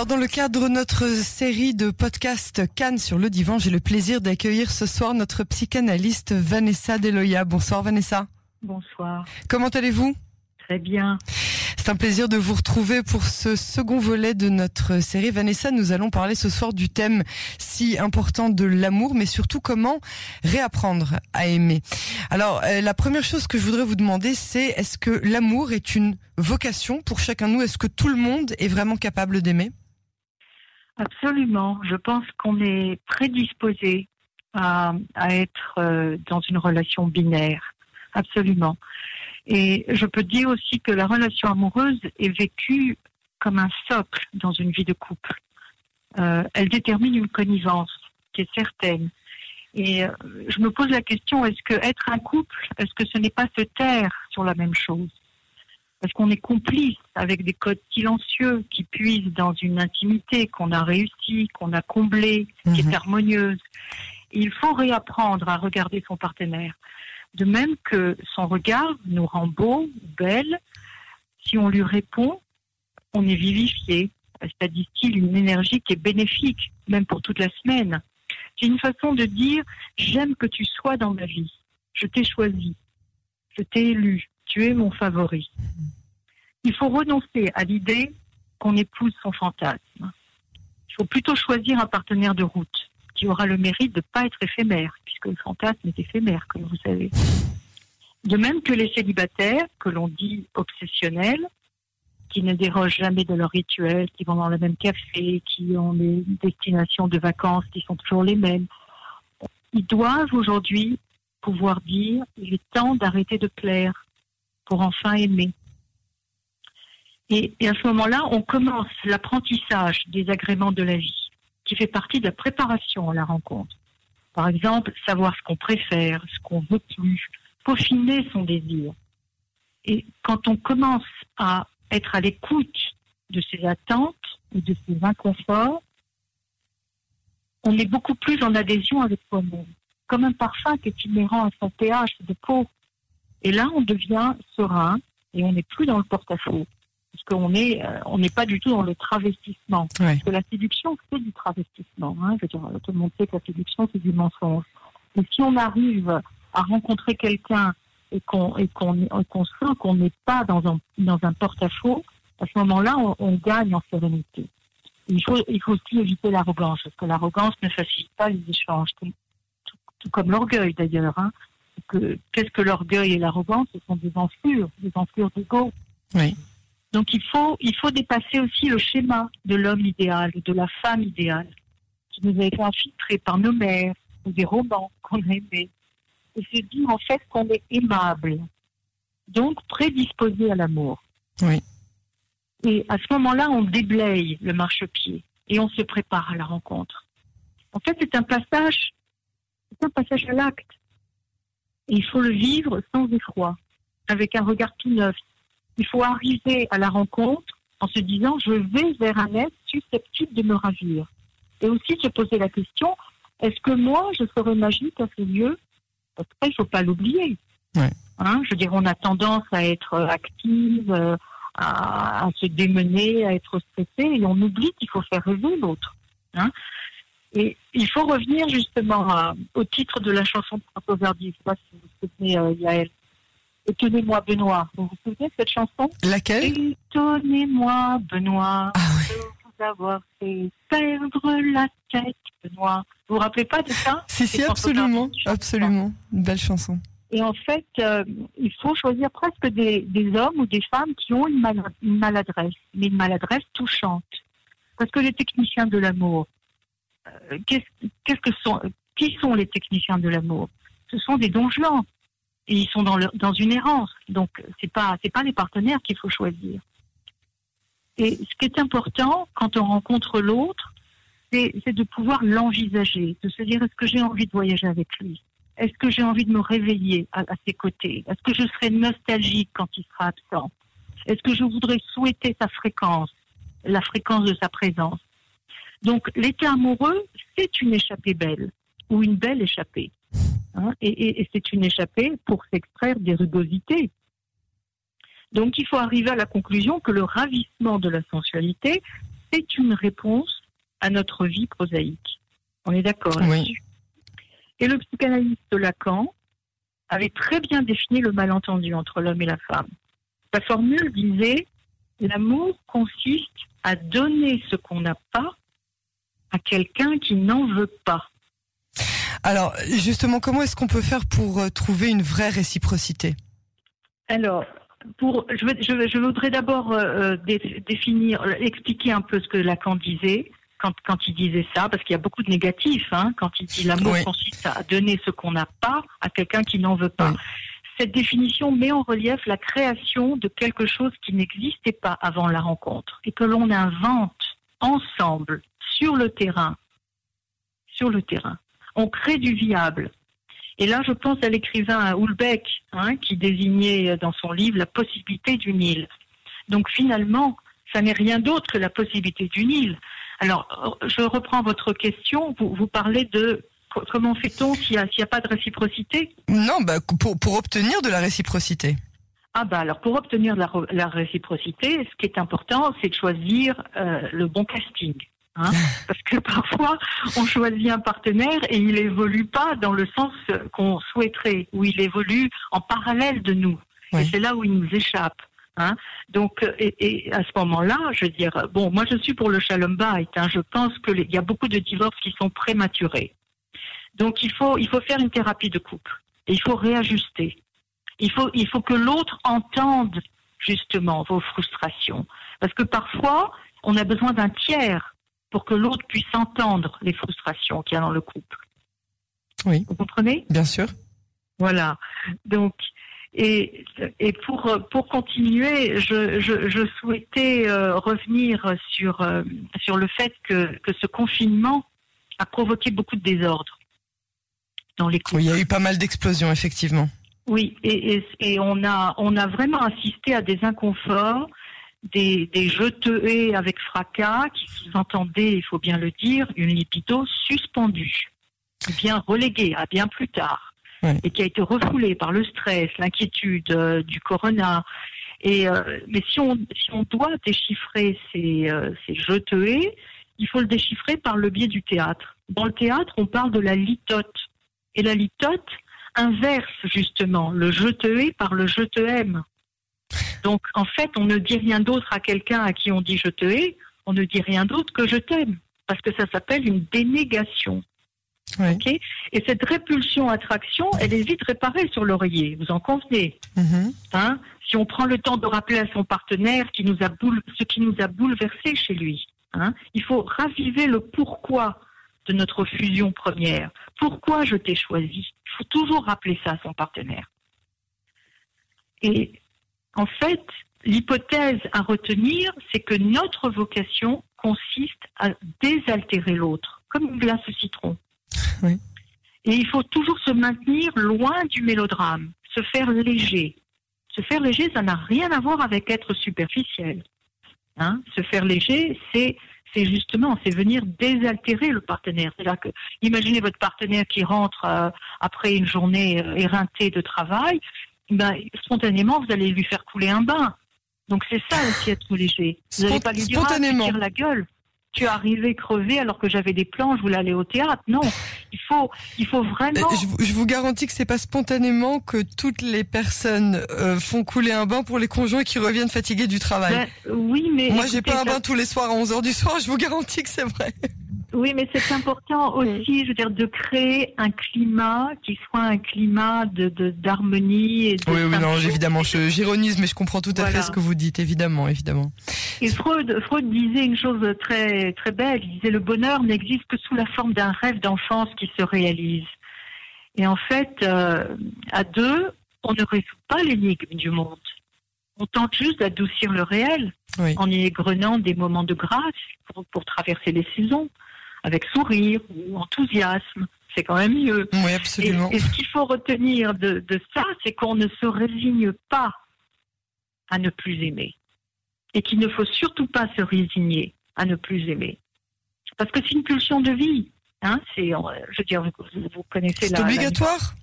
Alors dans le cadre de notre série de podcasts Cannes sur le divan, j'ai le plaisir d'accueillir ce soir notre psychanalyste Vanessa Deloya. Bonsoir Vanessa. Bonsoir. Comment allez-vous? Très bien. C'est un plaisir de vous retrouver pour ce second volet de notre série. Vanessa, nous allons parler ce soir du thème si important de l'amour, mais surtout comment réapprendre à aimer. Alors, euh, la première chose que je voudrais vous demander, c'est est-ce que l'amour est une vocation pour chacun de nous? Est-ce que tout le monde est vraiment capable d'aimer? Absolument. Je pense qu'on est prédisposé à, être euh, dans une relation binaire. Absolument. Et je peux dire aussi que la relation amoureuse est vécue comme un socle dans une vie de couple. Euh, elle détermine une connivence qui est certaine. Et euh, je me pose la question, est-ce que être un couple, est-ce que ce n'est pas se taire sur la même chose? Est-ce qu'on est complice avec des codes silencieux qui puisent dans une intimité qu'on a réussi, qu'on a comblée, qui Mhm. est harmonieuse Et Il faut réapprendre à regarder son partenaire. De même que son regard nous rend beau, belle. Si on lui répond, on est vivifié. Ça distille une énergie qui est bénéfique, même pour toute la semaine. C'est une façon de dire j'aime que tu sois dans ma vie. Je t'ai choisi. Je t'ai élu. Tu es mon favori. Il faut renoncer à l'idée qu'on épouse son fantasme. Il faut plutôt choisir un partenaire de route qui aura le mérite de ne pas être éphémère, puisque le fantasme est éphémère, comme vous savez. De même que les célibataires, que l'on dit obsessionnels, qui ne dérogent jamais de leur rituel, qui vont dans le même café, qui ont des destinations de vacances qui sont toujours les mêmes, ils doivent aujourd'hui pouvoir dire il est temps d'arrêter de plaire pour enfin aimer. Et, à ce moment-là, on commence l'apprentissage des agréments de la vie, qui fait partie de la préparation à la rencontre. Par exemple, savoir ce qu'on préfère, ce qu'on veut plus, peaufiner son désir. Et quand on commence à être à l'écoute de ses attentes et de ses inconforts, on est beaucoup plus en adhésion avec soi-même, comme un parfum qui est inhérent à son pH de peau. Et là, on devient serein et on n'est plus dans le porte-à-faux, parce qu'on est, euh, on n'est pas du tout dans le travestissement. Ouais. Parce que la séduction, c'est du travestissement. Hein. Je veux dire, tout le monde sait que la séduction, c'est du mensonge. Et si on arrive à rencontrer quelqu'un et qu'on et qu'on sent qu'on n'est pas dans un dans un porte-à-faux, à ce moment-là, on, on gagne en sérénité. Il faut il faut aussi éviter l'arrogance, parce que l'arrogance ne facilite pas les échanges, tout, tout- tout comme l'orgueil d'ailleurs. Hein. Que- Qu'est-ce que l'orgueil et l'arrogance? Ce sont des enflures, des enflures d'ego. Oui. Donc il faut, il faut dépasser aussi le schéma de l'homme idéal, de la femme idéale, qui nous a été infiltré par nos mères ou des romans qu'on a aimés. Et se dire en fait qu'on est aimable, donc prédisposé à l'amour. Oui. Et à ce moment-là, on déblaye le marchepied et on se prépare à la rencontre. En fait, c'est un passage, c'est un passage à l'acte. Et il faut le vivre sans effroi, avec un regard tout neuf. Il faut arriver à la rencontre en se disant je vais vers un être susceptible de me ravir. Et aussi se poser la question est-ce que moi je serai magique à ce lieu? Parce qu'il ne faut pas l'oublier. Ouais. Hein, je veux dire, on a tendance à être active, euh, à, à se démener, à être stressé, et on oublie qu'il faut faire rêver l'autre. Hein. Et il faut revenir justement à- au titre de la chanson de François Verdi. Je ne sais pas si vous vous souvenez, euh, Yael. Étonnez-moi, Benoît. Vous vous souvenez de cette chanson? Laquelle? Étonnez-moi, Benoît, Ah oui. de vous avoir fait perdre la tête, Benoît. Vous vous rappelez pas de ça? Si, si, absolument. Absolument. Une belle chanson. Et en fait, euh, il faut choisir presque des, des hommes ou des femmes qui ont une, mal- une maladresse, mais une maladresse touchante. Parce que les techniciens de l'amour, euh, qu'est-ce que sont, qui sont les techniciens de l'amour? Ce sont des donjons ils sont dans, une errance. Donc c'est pas pas les partenaires qu'il faut choisir. Et ce qui est important quand on rencontre l'autre, c'est c'est de pouvoir l'envisager, de se dire est-ce que j'ai envie de voyager avec lui? Est-ce que j'ai envie de me réveiller à, à ses côtés? Est-ce que je serai nostalgique quand il sera absent? Est-ce que je voudrais souhaiter sa fréquence, la fréquence de sa présence? Donc, l'état amoureux, c'est une échappée belle ou une belle échappée. Hein, et et- et c'est une échappée pour s'extraire des rugosités. Donc, il faut arriver à la conclusion que le ravissement de la sensualité, c'est une réponse à notre vie prosaïque. On est d'accord là-dessus. Et le psychanalyste Lacan avait très bien défini le malentendu entre l'homme et la femme. Sa formule disait L'amour consiste à donner ce qu'on n'a pas à quelqu'un qui n'en veut pas. Alors, justement, comment est-ce qu'on peut faire pour euh, trouver une vraie réciprocité? Alors, pour, je, je, voudrais d'abord euh, euh, définir, expliquer un peu ce que Lacan disait quand, quand il disait ça, parce qu'il y a beaucoup de négatifs, hein, quand il dit l'amour consiste à donner ce qu'on n'a pas à quelqu'un qui n'en veut pas. Cette définition met en relief la création de quelque chose qui n'existait pas avant la rencontre et que l'on invente ensemble sur le terrain. Sur le terrain. On crée du viable. Et là, je pense à l'écrivain Hulbeck, hein, qui désignait dans son livre la possibilité du Nil. Donc finalement, ça n'est rien d'autre que la possibilité du Nil. Alors, je reprends votre question. Vous, vous parlez de comment fait-on s'il n'y a, pas de réciprocité? Non, bah, pour, pour obtenir de la réciprocité. Ah bah alors pour obtenir la, la réciprocité, ce qui est important, c'est de choisir euh, le bon casting. Hein Parce que parfois, on choisit un partenaire et il évolue pas dans le sens qu'on souhaiterait, ou il évolue en parallèle de nous. Et c'est là où il nous échappe. Hein Donc, et, à ce moment-là, je veux dire, bon, moi je suis pour le shalom bait. Hein, je pense qu'il y a beaucoup de divorces qui sont prématurés. Donc il faut, il faut faire une thérapie de couple. Et il faut réajuster. Il faut, il faut que l'autre entende justement vos frustrations. Parce que parfois, on a besoin d'un tiers pour que l'autre puisse entendre les frustrations qu'il y a dans le couple. Oui. Vous comprenez? Bien sûr. Voilà. Donc, et, et pour, pour continuer, je, je, je souhaitais euh, revenir sur, euh, sur le fait que, que ce confinement a provoqué beaucoup de désordre dans les couples. Oui, il y a eu pas mal d'explosions, effectivement. Oui, et, et, et, on, a, on a vraiment assisté à des inconforts, des, des avec fracas qui sous-entendaient, il faut bien le dire, une libido suspendue, bien reléguée à bien plus tard et qui a été refoulé par le stress, l'inquiétude euh, du corona. Et euh, mais si on si on doit déchiffrer ces euh, ces il faut le déchiffrer par le biais du théâtre. Dans le théâtre, on parle de la litote. Et la litote inverse justement le je te par le je te aime. Donc en fait, on ne dit rien d'autre à quelqu'un à qui on dit je te hais, on ne dit rien d'autre que je t'aime, parce que ça s'appelle une dénégation. Et cette répulsion-attraction, elle est vite réparée sur l'oreiller, vous en convenez? Mm-hmm. Hein? Si on prend le temps de rappeler à son partenaire qui nous a ce qui nous a bouleversé chez lui, hein il faut raviver le pourquoi de notre fusion première. Pourquoi je t'ai choisi? Il faut toujours rappeler ça à son partenaire. Et en fait, l'hypothèse à retenir, c'est que notre vocation consiste à désaltérer l'autre, comme une glace au citron. Et il faut toujours se maintenir loin du mélodrame, se faire léger. Se faire léger, ça n'a rien à voir avec être superficiel. Hein? Se faire léger, c'est c'est justement, c'est venir désaltérer le partenaire. C'est-à-dire que, imaginez votre partenaire qui rentre euh, après une journée euh, éreintée de travail, ben, spontanément, vous allez lui faire couler un bain. Donc c'est ça aussi être léger. Vous n'allez pas lui dire, ah, la gueule tu es arrivé crevé alors que j'avais des plans, je voulais aller au théâtre. Non, il faut, il faut vraiment. Je, vous garantis que c'est pas spontanément que toutes les personnes euh, font couler un bain pour les conjoints qui reviennent fatigués du travail. Ben, oui, mais moi j'ai pas un bain tous les soirs à 11 h du soir. Je vous garantis que c'est vrai. Oui, mais c'est important aussi, je veux dire, de créer un climat qui soit un climat de d'harmonie et de. Oui, oui, non, évidemment, j'ironise, mais je comprends tout à fait ce que vous dites, évidemment, évidemment. Et Freud, Freud disait une chose très très belle. Il disait le bonheur n'existe que sous la forme d'un rêve d'enfance qui se réalise. Et en fait, euh, à deux, on ne résout pas l'énigme du monde. On tente juste d'adoucir le réel en y égrenant des moments de grâce pour, pour traverser les saisons avec sourire ou enthousiasme. C'est quand même mieux. Oui, absolument. Et, ce qu'il faut retenir de, de ça, c'est qu'on ne se résigne pas à ne plus aimer. Et qu'il ne faut surtout pas se résigner à ne plus aimer. Parce que c'est une pulsion de vie. Hein, c'est, je veux dire, vous, vous connaissez C'est obligatoire?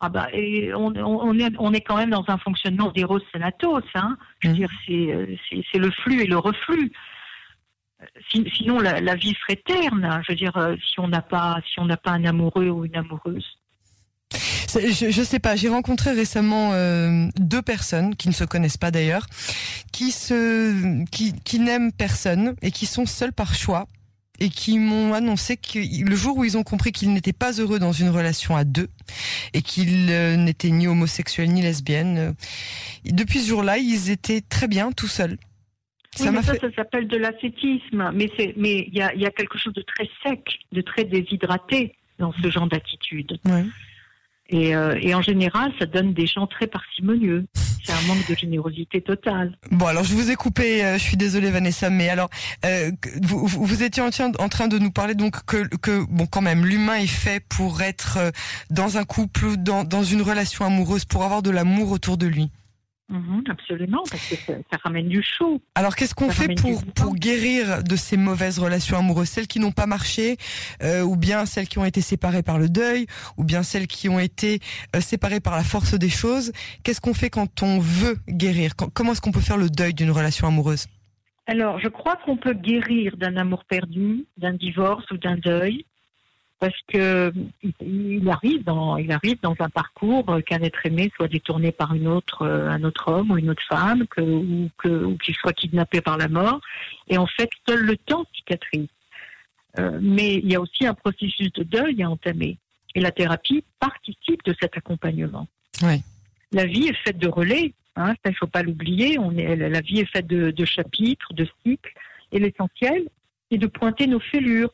Ah bah, et on, on, est, on est quand même dans un fonctionnement d'Eros Senatos. Hein. Je veux mmh. dire, c'est, c'est le flux et le reflux. Sinon, la, vie serait terne. Je veux dire, si on n'a pas, si on n'a pas un amoureux ou une amoureuse. Je, je sais pas. J'ai rencontré récemment deux personnes qui ne se connaissent pas d'ailleurs, qui se, qui, n'aiment personne et qui sont seules par choix et qui m'ont annoncé que le jour où ils ont compris qu'ils n'étaient pas heureux dans une relation à deux et qu'ils euh, n'étaient ni homosexuels ni lesbiennes, euh, depuis ce jour-là, ils étaient très bien tout seuls. Ça, ça, ça s'appelle de l'ascétisme, mais c'est, mais il y a, y a quelque chose de très sec, de très déshydraté dans ce genre d'attitude. Ouais. Et, euh, et, en général, ça donne des gens très parcimonieux. C'est un manque de générosité totale. Bon, alors je vous ai coupé, euh, je suis désolée Vanessa, mais alors euh, vous, vous, étiez en, en, train de nous parler donc que, que bon, quand même, l'humain est fait pour être dans un couple, dans, dans une relation amoureuse, pour avoir de l'amour autour de lui. Mhm, absolument, parce que ça, ramène du chaud. Alors qu'est-ce qu'on fait pour, pour guérir de ces mauvaises relations amoureuses, celles qui n'ont pas marché, euh, ou bien celles qui ont été séparées par le deuil, ou bien celles qui ont été euh, séparées par la force des choses? Qu'est-ce qu'on fait quand on veut guérir? Comment est-ce qu'on peut faire le deuil d'une relation amoureuse? Alors je crois qu'on peut guérir d'un amour perdu, d'un divorce ou d'un deuil parce que il arrive dans il arrive dans un parcours qu'un être aimé soit détourné par une autre euh, un autre homme ou une autre femme que ou que ou qu'il soit kidnappé par la mort. Et en fait seul le temps cicatrise. Euh, mais il y a aussi un processus de deuil à entamer. Et la thérapie participe de cet accompagnement. Oui. la vie est faite de relais hein, ça il faut pas l'oublier. On est la vie est faite de, de chapitres de cycles. Et l'essentiel c'est de pointer nos fêlures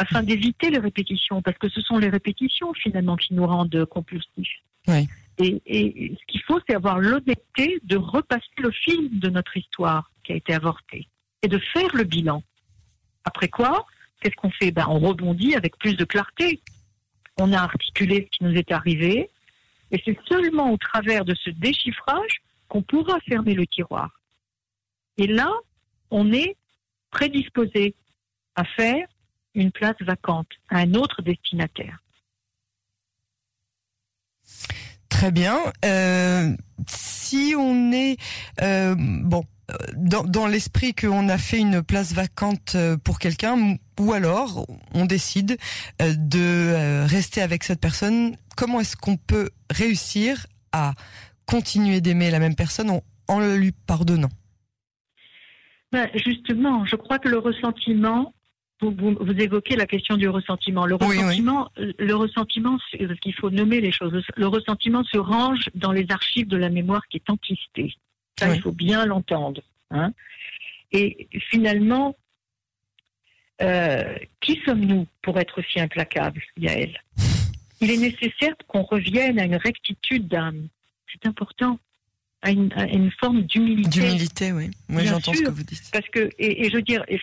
afin d'éviter les répétitions, parce que ce sont les répétitions finalement qui nous rendent compulsifs. Oui. Et, et, ce qu'il faut, c'est avoir l'honnêteté de repasser le film de notre histoire qui a été avortée et de faire le bilan. Après quoi, qu'est-ce qu'on fait? Ben, On rebondit avec plus de clarté. On a articulé ce qui nous est arrivé et c'est seulement au travers de ce déchiffrage qu'on pourra fermer le tiroir. Et là, on est prédisposé à faire une place vacante à un autre destinataire. Très bien. Euh, si on est euh, bon dans, dans l'esprit qu'on a fait une place vacante euh, pour quelqu'un, ou alors on décide de rester avec cette personne, comment est-ce qu'on peut réussir à continuer d'aimer la même personne en, en lui pardonnant? Ben Justement, je crois que le ressentiment vous, évoquez la question du ressentiment. Le ressentiment, le ressentiment, parce qu'il faut nommer les choses. Le ressentiment se range dans les archives de la mémoire qui est enquistée. Ça, il faut bien l'entendre. Hein. Et finalement, euh, qui sommes-nous pour être si implacables, Yael Il est nécessaire qu'on revienne à une rectitude d'âme. C'est important à une, forme d'humilité. D'humilité, oui. Moi, j'entends ce que vous dites. Parce que, et, je veux dire, et,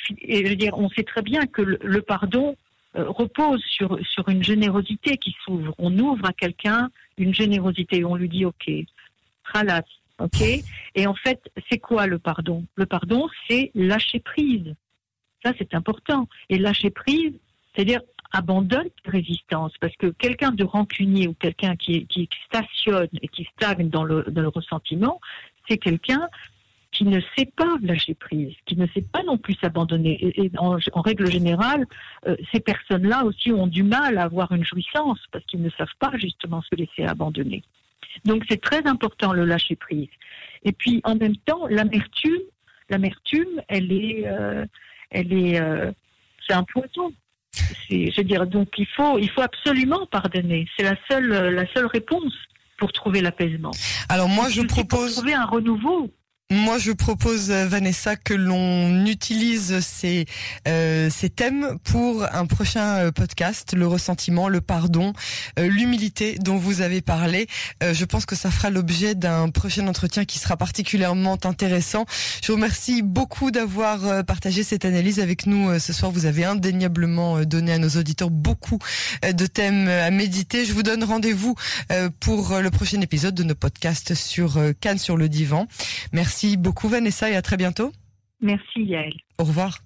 je veux dire, on sait très bien que le, pardon euh, repose sur sur une générosité qui s'ouvre. On ouvre à quelqu'un une générosité, on lui dit OK, ralas, OK. Et en fait, c'est quoi le pardon? Le pardon, c'est lâcher prise. Ça, c'est important. Et lâcher prise, c'est-à-dire abandonne résistance parce que quelqu'un de rancunier ou quelqu'un qui, qui, stationne et qui stagne dans le, dans le ressentiment, c'est quelqu'un qui ne sait pas lâcher prise, qui ne sait pas non plus s'abandonner. Et, en, règle générale, euh, ces personnes-là aussi ont du mal à avoir une jouissance parce qu'ils ne savent pas justement se laisser abandonner. Donc c'est très important le lâcher prise. Et puis en même temps, l'amertume, l'amertume, elle est, euh, elle est, euh, c'est un poison je veux dire, donc il faut, il faut absolument pardonner. C'est la seule, la seule réponse pour trouver l'apaisement. Alors moi, je propose trouver un renouveau. Moi, je propose, euh, Vanessa, que l'on utilise ces, euh, ces thèmes pour un prochain euh, podcast, le ressentiment, le pardon, euh, l'humilité dont vous avez parlé. je pense que ça fera l'objet d'un prochain entretien qui sera particulièrement intéressant. Je vous remercie beaucoup d'avoir partagé cette analyse avec nous ce soir. Vous avez indéniablement donné à nos auditeurs beaucoup de thèmes à méditer. Je vous donne rendez-vous pour le prochain épisode de nos podcasts sur Cannes sur le divan. Merci Merci beaucoup Vanessa et à très bientôt. Merci Yael. Au revoir.